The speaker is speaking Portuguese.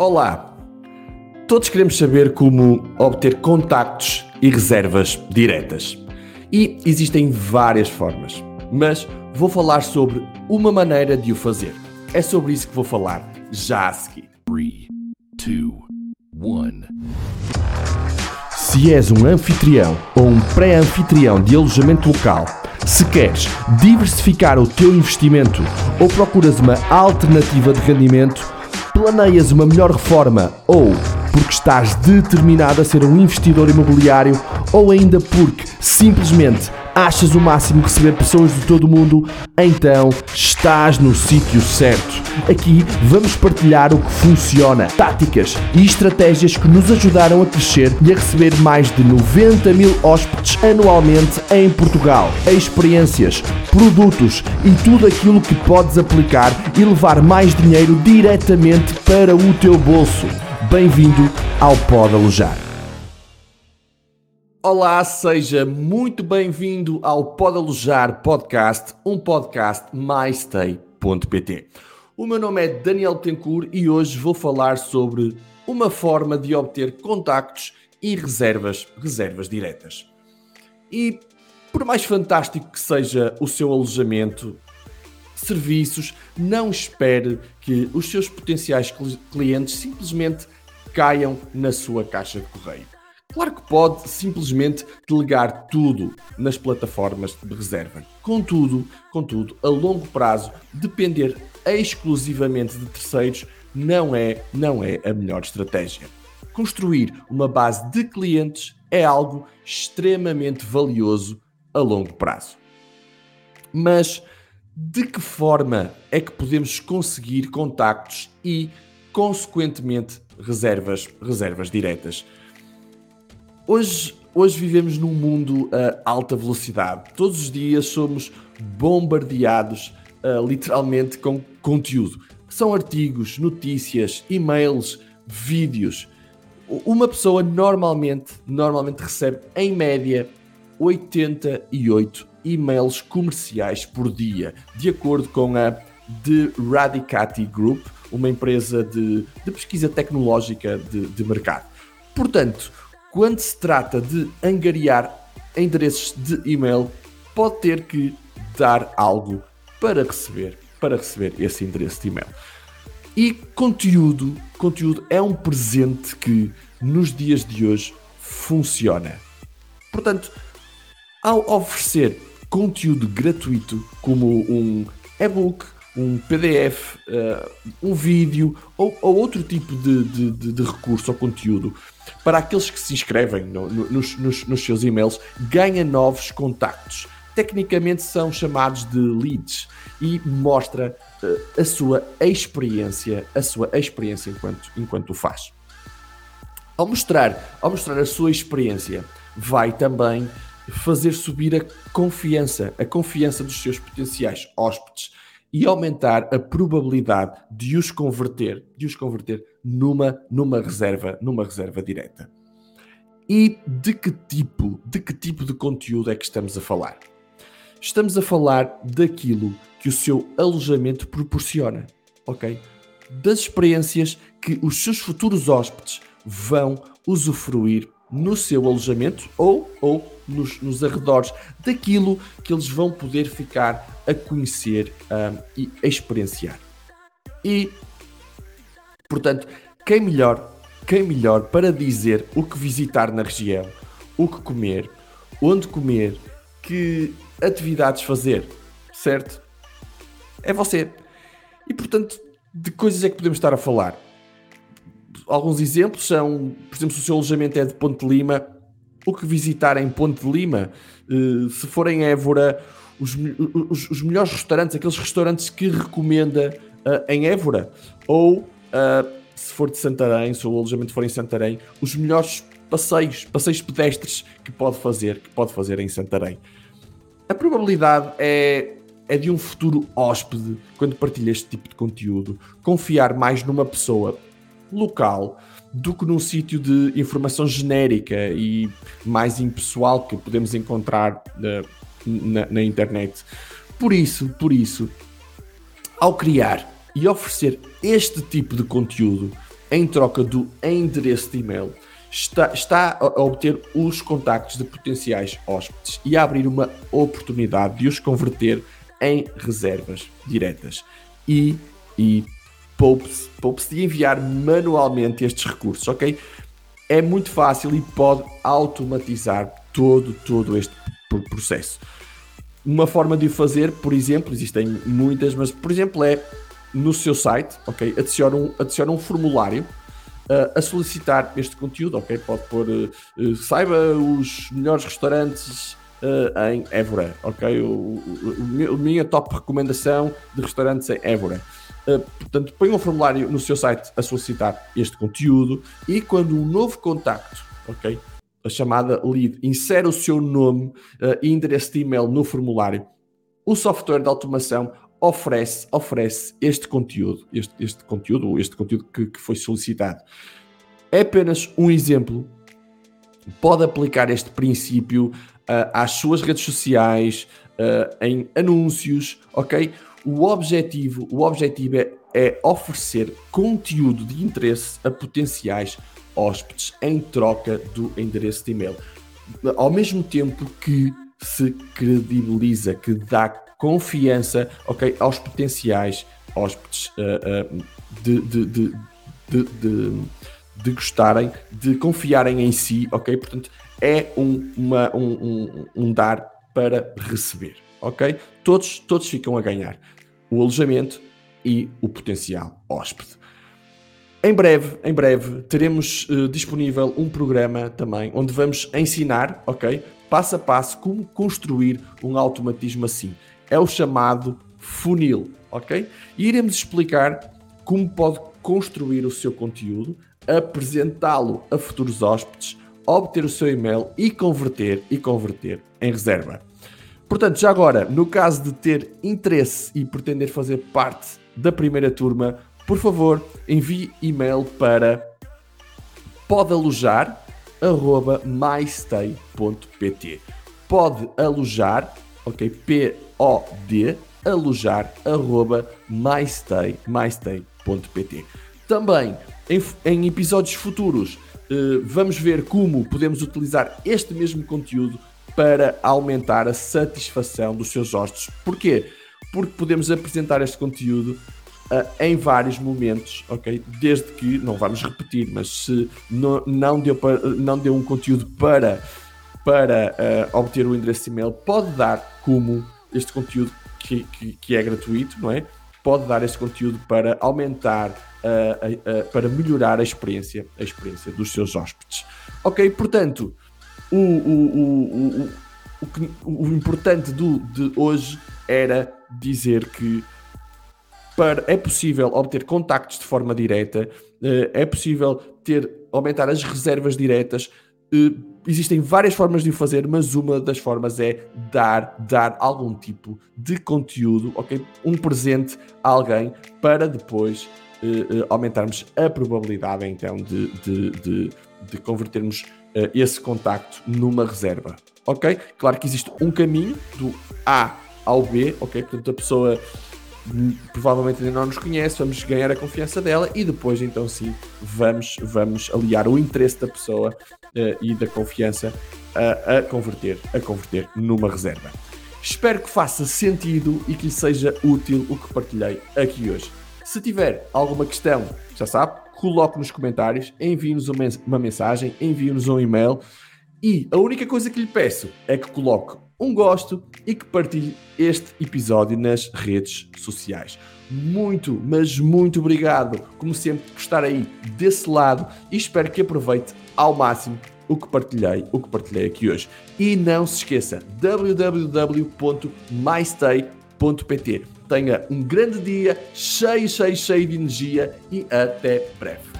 Olá! Todos queremos saber como obter contactos e reservas diretas. E existem várias formas, mas vou falar sobre uma maneira de o fazer. É sobre isso que vou falar já a seguir. 3, 2, 1. Se és um anfitrião ou um pré-anfitrião de alojamento local, se queres diversificar o teu investimento ou procuras uma alternativa de rendimento, planeias uma melhor reforma ou porque estás determinado a ser um investidor imobiliário ou ainda porque simplesmente achas o máximo receber pessoas de todo o mundo, então estás no sítio certo. Aqui vamos partilhar o que funciona, táticas e estratégias que nos ajudaram a crescer e a receber mais de 90 mil hóspedes anualmente em Portugal. Experiências, produtos e tudo aquilo que podes aplicar e levar mais dinheiro diretamente para o teu bolso. Bem-vindo ao Pode Alojar. Olá, seja muito bem-vindo ao Pode Alojar Podcast, um podcast mystay.pt. O meu nome é Daniel Tencourt e hoje vou falar sobre uma forma de obter contactos e reservas, reservas diretas. E por mais fantástico que seja o seu alojamento, serviços, não espere que os seus potenciais clientes simplesmente caiam na sua caixa de correio. Claro que pode simplesmente delegar tudo nas plataformas de reserva. Contudo, contudo, a longo prazo, depender exclusivamente de terceiros não é, não é a melhor estratégia. Construir uma base de clientes é algo extremamente valioso a longo prazo. Mas de que forma é que podemos conseguir contactos e, consequentemente, reservas, reservas diretas? Hoje, hoje vivemos num mundo a alta velocidade. Todos os dias somos bombardeados uh, literalmente com conteúdo. São artigos, notícias, e-mails, vídeos. Uma pessoa normalmente, normalmente recebe em média 88 e-mails comerciais por dia, de acordo com a The Radicati Group, uma empresa de, de pesquisa tecnológica de, de mercado. Portanto, quando se trata de angariar endereços de e-mail, pode ter que dar algo para receber, para receber esse endereço de e-mail. E conteúdo, conteúdo é um presente que nos dias de hoje funciona. Portanto, ao oferecer conteúdo gratuito como um e-book, um PDF, uh, eh, um vídeo ou, ou outro tipo de, de, de, de, recurso ou conteúdo para aqueles que se inscrevem no, no, nos, nos, seus e-mails, ganha novos contactos. Tecnicamente são chamados de leads e mostra uh, a sua experiência, a sua experiência enquanto, enquanto o faz. Ao mostrar, ao mostrar a sua experiência, vai também fazer subir a confiança, a confiança dos seus potenciais hóspedes e aumentar a probabilidade de os converter, de os converter numa numa reserva, numa reserva direta. E de que tipo, de que tipo de conteúdo é que estamos a falar? Estamos a falar daquilo que o seu alojamento proporciona, ok? Das experiências que os seus futuros hóspedes vão usufruir no seu alojamento ou, ou nos, nos arredores daquilo que eles vão poder ficar a conhecer um, e a experienciar. E, portanto, quem melhor, quem melhor para dizer o que visitar na região, o que comer, onde comer, que atividades fazer, certo? É você. E, portanto, de coisas é que podemos estar a falar? alguns exemplos são, por exemplo, se o seu alojamento é de Ponte Lima, o que visitar em Ponte de Lima, uh, se for em Évora, os, os, os, melhores restaurantes, aqueles restaurantes que recomenda uh, em Évora, ou uh, se for de Santarém, se o alojamento for em Santarém, os melhores passeios, passeios pedestres que pode fazer, que pode fazer em Santarém. A probabilidade é é de um futuro hóspede, quando partilha este tipo de conteúdo, confiar mais numa pessoa local do que num sítio de informação genérica e mais impessoal que podemos encontrar na, na, na internet. Por isso, por isso, ao criar e oferecer este tipo de conteúdo, em troca do endereço de e-mail, está, está a obter os contactos de potenciais hóspedes e a abrir uma oportunidade de os converter em reservas diretas. E, e poupe-se poupe de enviar manualmente estes recursos, ok? É muito fácil e pode automatizar todo, todo este processo. Uma forma de o fazer, por exemplo, existem muitas, mas por exemplo é no seu site, ok? Adiciona um, adiciona um formulário uh, a solicitar este conteúdo, ok? Pode pôr, uh, saiba os melhores restaurantes em Évora, ok? O, o, o, a minha top recomendação de restaurantes em Évora. Portanto, põe um formulário no seu site a solicitar este conteúdo e quando um novo contacto, ok? A chamada lead, insere o seu nome e endereço de e-mail no formulário, o software de automação oferece, oferece este conteúdo, este, este conteúdo, este conteúdo que, que foi solicitado. É apenas um exemplo. Pode aplicar este princípio uh, às suas redes sociais, uh, em anúncios, ok? O objetivo, o objetivo é, é oferecer conteúdo de interesse a potenciais hóspedes em troca do endereço de e-mail. Ao mesmo tempo que se credibiliza, que dá confiança okay, aos potenciais hóspedes uh, uh, de, de, de, de, de gostarem, de confiarem em si, ok? Portanto, é um, uma, um, um, um dar para receber, ok? Todos, todos ficam a ganhar. O alojamento e o potencial hóspede. Em breve, em breve, teremos uh, disponível um programa também onde vamos ensinar, ok? Passo a passo como construir um automatismo assim é o chamado funil, ok? E iremos explicar como pode construir o seu conteúdo, apresentá-lo a futuros hóspedes, obter o seu e-mail e converter e converter em reserva. Portanto, já agora, no caso de ter interesse e pretender fazer parte da primeira turma, por favor, envie e-mail para podalojar@mystay.pt. Pode alojar, ok? P O-D, alojar, arroba mystay, mystay.pt. Também, em, em, episódios futuros, eh, vamos ver como podemos utilizar este mesmo conteúdo para aumentar a satisfação dos seus hóspedes. Porquê? Porque podemos apresentar este conteúdo Uh, em vários momentos, ok? Desde que, não vamos repetir, mas se não, não, deu, para, não deu um conteúdo para, para uh, obter o endereço e-mail, pode dar como este conteúdo que, que, que, é gratuito, não é? Pode dar este conteúdo para aumentar, uh, para melhorar a experiência, a experiência dos seus hóspedes. Ok, portanto, o, o, o, o, importante do, de hoje era dizer que para, é possível obter contactos de forma direta, eh, é possível ter, aumentar as reservas diretas, eh, existem várias formas de o fazer, mas uma das formas é dar, dar algum tipo de conteúdo, ok? Um presente a alguém para depois uh, aumentarmos a probabilidade então de, de, de, de convertermos uh, esse contacto numa reserva, ok? Claro que existe um caminho do A ao B, ok? Portanto, a pessoa provavelmente ainda não nos conhece, vamos ganhar a confiança dela e depois então sim vamos, vamos aliar o interesse da pessoa uh, e da confiança a, a, converter, a converter numa reserva. Espero que faça sentido e que lhe seja útil o que partilhei aqui hoje. Se tiver alguma questão, já sabe, coloque nos comentários, envie-nos uma mensagem, envie-nos um e-mail e a única coisa que lhe peço é que coloque um gosto e que partilhe este episódio nas redes sociais. Muito, mas muito obrigado, como sempre, por estar aí desse lado e espero que aproveite ao máximo o que partilhei, o que partilhei aqui hoje. E não se esqueça, www.mystay.pt. Tenha um grande dia, cheio, cheio, cheio de energia e até breve.